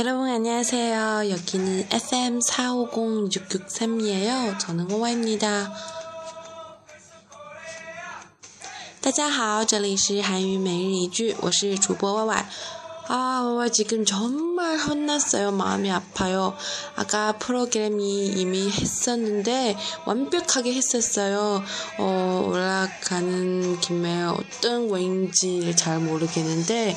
여러분 안녕하세요. 여기는 FM 450-663이에요. 저는 오와입니다. 大家好，这里是韩语每日一句，我是主播歪歪。 아, 와와 지금 정말 혼났어요. 마음이 아파요. 아까 프로그램이 이미 했었는데 완벽하게 했었어요. 어, 올라가는 김에 어떤 왠지 잘 모르겠는데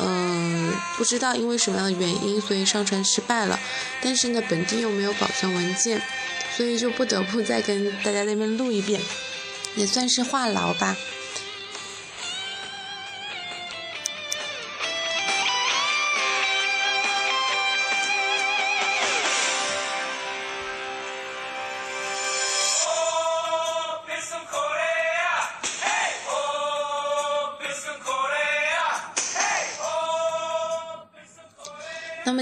嗯，不知道因为什么样的原因，所以上传失败了，但是呢，本地又没有保存文件，所以就不得不再跟大家那边录一遍，也算是话痨吧。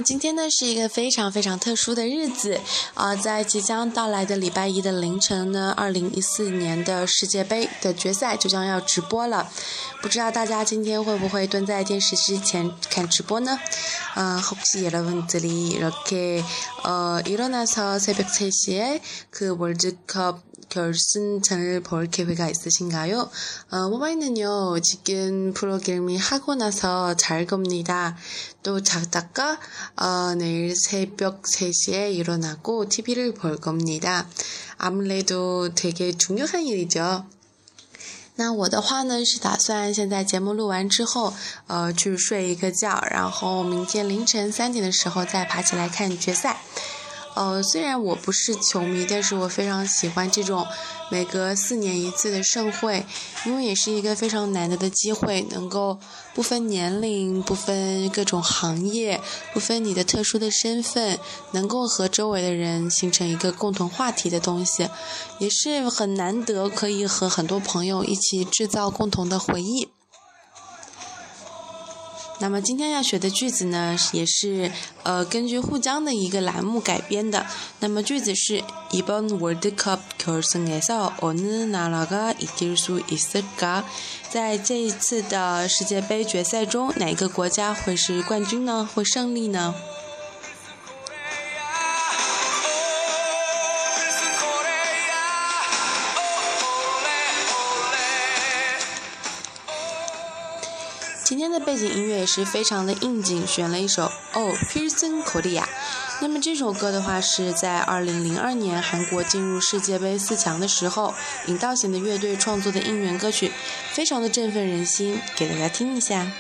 今天呢是一个非常非常特殊的日子啊，在即将到来的礼拜一的凌晨呢，二零一四年的世界杯的决赛就将要直播了。不知道大家今天会不会蹲在电视机前看直播呢？啊，혹시여러분들이이렇게어일어나서새벽3시에그월드컵 결승전을 볼 계획이 있으신가요? 어, 모바일은요, 지금 프로그램이 하고 나서 잘 겁니다. 또 자다가, 어, 내일 새벽 3시에 일어나고 TV를 볼 겁니다. 아무래도 되게 중요한 일이죠. 那我的话呢是打算现在节目录完之后，呃，去睡一个觉，然后明天凌晨三点的时候再爬起来看决赛。 呃，虽然我不是球迷，但是我非常喜欢这种每隔四年一次的盛会，因为也是一个非常难得的机会，能够不分年龄、不分各种行业、不分你的特殊的身份，能够和周围的人形成一个共同话题的东西，也是很难得可以和很多朋友一起制造共同的回忆。那么今天要学的句子呢，也是呃根据沪江的一个栏目改编的。那么句子是：이번 World Cup 결승에서어느나라가이길수있을 까？ 在这一次的世界杯决赛中，哪个国家会是冠军呢？会胜利呢？今天的背景音乐也 是非常的应景，选了一首《Oh Pearson Korea》。那么这首歌的话是在2002年韩国进入世界杯四强的时候，尹道贤的乐队创作的应援歌曲，非常的振奋人心，给大家听一下。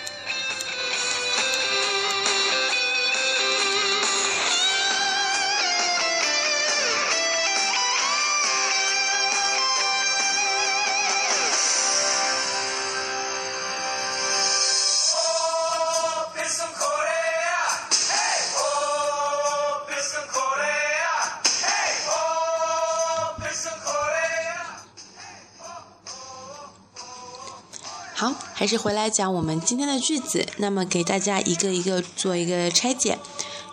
还是回来讲我们今天的句子。那么给大家一个一个做一个拆解。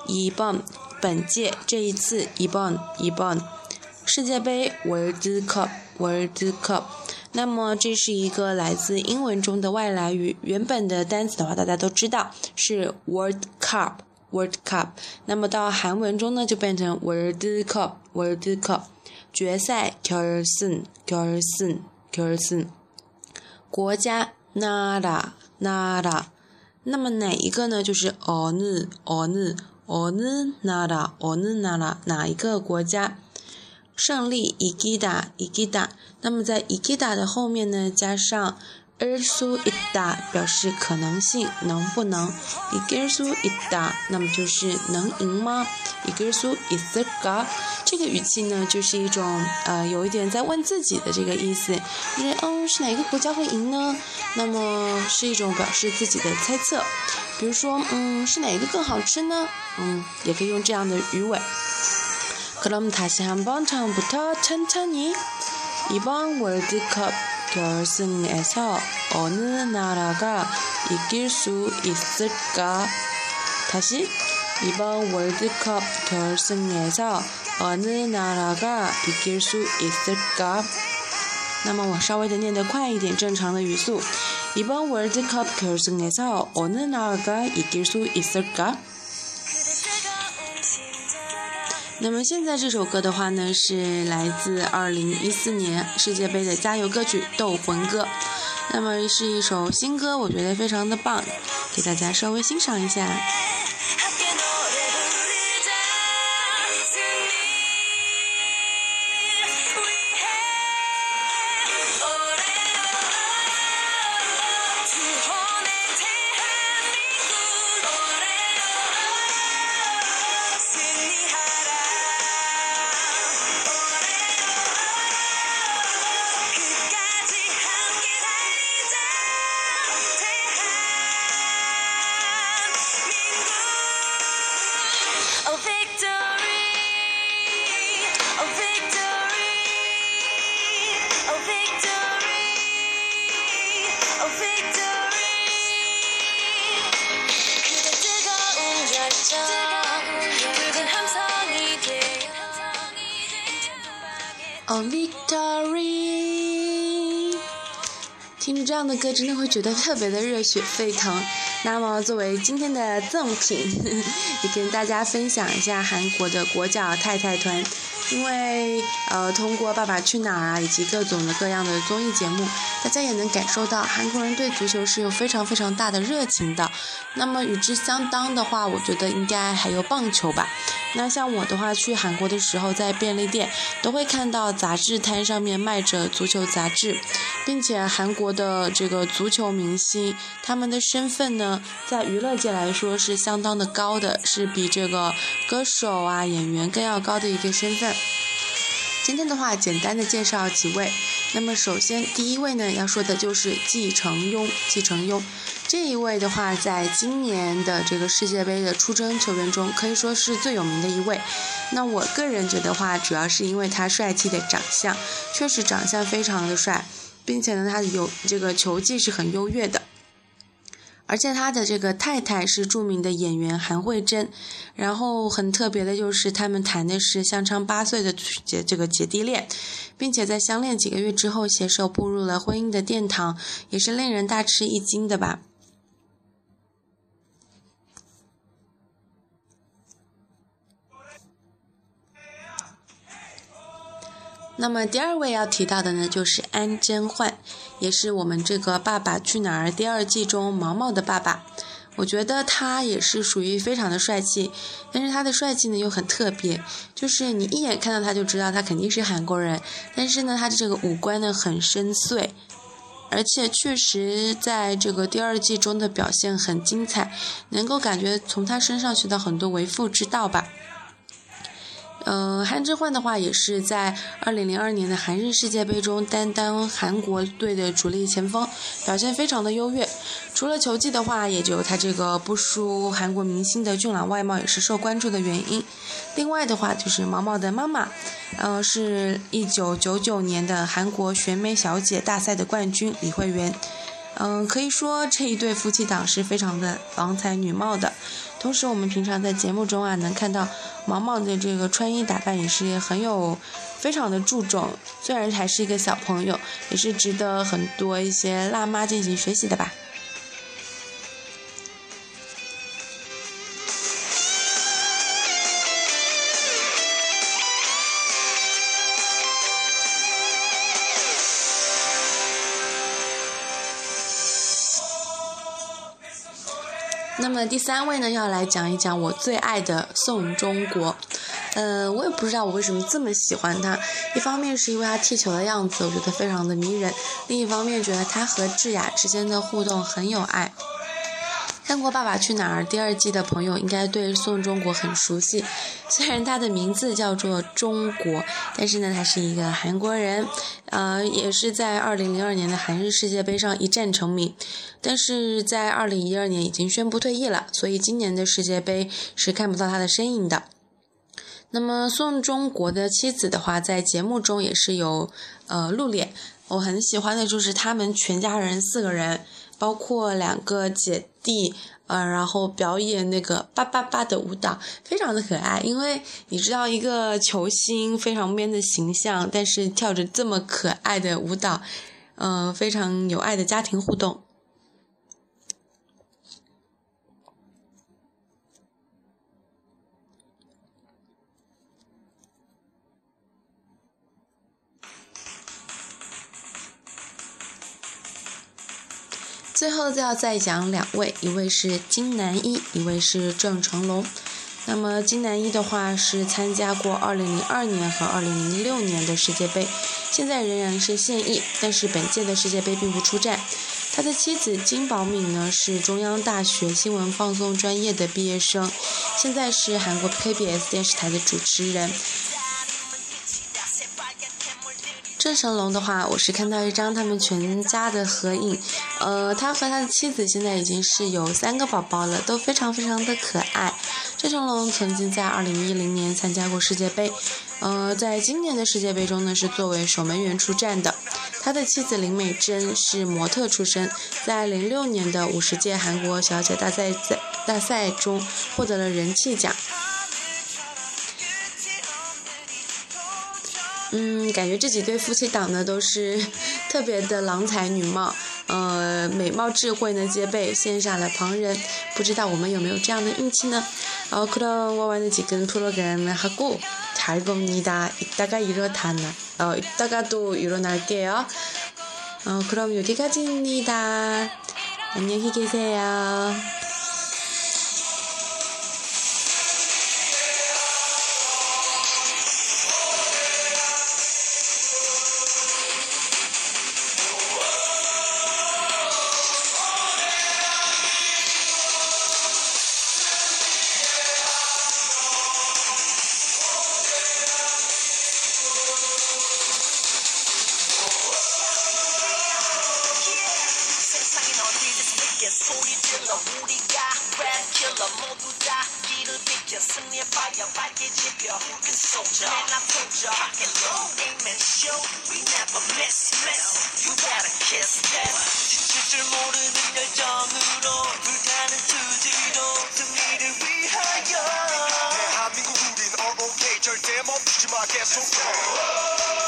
一棒，本届这一次一棒一棒，世界杯 World Cup World Cup。那么这是一个来自英文中的外来语，原本的单词的话大家都知道是 World Cup World Cup。那么到韩文中呢就变成 World Cup World Cup。决赛결승결승결승国家 nara nara，那么哪一个呢？就是 onu onu onu nara onu nara 哪一个国家？胜利 igida igida，那么在 igida 的后面呢，加上。 尔苏伊达表示可能性，能不能？伊格尔苏伊达，那么就是能赢吗？伊格尔苏伊斯嘎，这个语气呢，就是一种呃，有一点在问自己的这个意思，就是嗯，是哪个国家会赢呢？那么是一种表示自己的猜测，比如说嗯，是哪个更好吃呢？嗯，也可以用这样的语尾。그럼다시한번처음부터천천히이번월드컵 결승에서 어느 나라가 이길 수 있을까? 다시 이번 월드컵 결승에서 어느 나라가 이길 수 있을까? 那么我稍微的念得快一点，正常的语速。 이번 월드컵 결승에서 어느 나라가 이길 수 있을까? 那么现在这首歌的话呢，是来自二零一四年世界杯的加油歌曲《斗魂歌》，那么是一首新歌，我觉得非常的棒，给大家稍微欣赏一下。哦 victory！听着这样的歌，真的会觉得特别的热血沸腾。那么作为今天的赠品，也跟大家分享一下韩国的国脚太太团。因为呃，通过《爸爸去哪儿》啊，以及各种的各样的综艺节目，大家也能感受到韩国人对足球是有非常非常大的热情的。那么与之相当的话，我觉得应该还有棒球吧。那像我的话，去韩国的时候，在便利店都会看到杂志摊上面卖着足球杂志，并且韩国的这个足球明星，他们的身份呢，在娱乐界来说是相当的高的，是比这个歌手啊、演员更要高的一个身份。今天的话，简单的介绍几位。那么首先第一位呢，要说的就是季承庸。季承庸这一位的话，在今年的这个世界杯的出征球员中，可以说是最有名的一位。那我个人觉得话，主要是因为他帅气的长相，确实长相非常的帅，并且呢，他有这个球技是很优越的。而且他的这个太太是著名的演员韩慧珍，然后很特别的就是他们谈的是相差八岁的姐这个姐弟恋，并且在相恋几个月之后携手步入了婚姻的殿堂，也是令人大吃一惊的吧。那么第二位要提到的呢，就是安贞焕，也是我们这个《爸爸去哪儿》第二季中毛毛的爸爸。我觉得他也是属于非常的帅气，但是他的帅气呢又很特别，就是你一眼看到他就知道他肯定是韩国人，但是呢他的这个五官呢很深邃，而且确实在这个第二季中的表现很精彩，能够感觉从他身上学到很多为父之道吧。呃，韩智焕的话也是在二零零二年的韩日世界杯中担当韩国队的主力前锋，表现非常的优越。除了球技的话，也就他这个不输韩国明星的俊朗外貌也是受关注的原因。另外的话就是毛毛的妈妈，呃，是一九九九年的韩国选美小姐大赛的冠军李慧媛。嗯，可以说这一对夫妻档是非常的郎才女貌的。同时，我们平常在节目中啊，能看到毛毛的这个穿衣打扮也是很有，非常的注重。虽然还是一个小朋友，也是值得很多一些辣妈进行学习的吧。那么第三位呢，要来讲一讲我最爱的宋中国。呃，我也不知道我为什么这么喜欢他。一方面是因为他踢球的样子，我觉得非常的迷人；另一方面觉得他和智雅之间的互动很有爱。看过《爸爸去哪儿》第二季的朋友应该对宋中国很熟悉，虽然他的名字叫做中国，但是呢，他是一个韩国人，呃，也是在2002年的韩日世界杯上一战成名，但是在2012年已经宣布退役了，所以今年的世界杯是看不到他的身影的。那么宋中国的妻子的话，在节目中也是有呃露脸，我很喜欢的就是他们全家人四个人。包括两个姐弟，呃，然后表演那个叭叭叭的舞蹈，非常的可爱。因为你知道，一个球星非常 man 的形象，但是跳着这么可爱的舞蹈，嗯，非常有爱的家庭互动。最后就要再讲两位，一位是金南一，一位是郑成龙。那么金南一的话是参加过2002年和2006年的世界杯，现在仍然是现役，但是本届的世界杯并不出战。他的妻子金宝敏呢是中央大学新闻放送专业的毕业生，现在是韩国 KBS 电视台的主持人。郑成龙的话，我是看到一张他们全家的合影，呃，他和他的妻子现在已经是有三个宝宝了，都非常非常的可爱。郑成龙曾经在2010年参加过世界杯，呃，在今年的世界杯中呢是作为守门员出战的。他的妻子林美珍是模特出身，在06年的五十届韩国小姐大赛在大赛中获得了人气奖。嗯，感觉这几对夫妻档呢都是特别的郎才女貌，呃，美貌智慧呢皆备，羡煞了旁人。不知道我们有没有这样的运气呢？어그럼와와는지금프로그램을하고잘겁니다이따가일어나어이따가또일어날게요어그럼여기까지입니다안녕히계세요 안녕, 잘 자.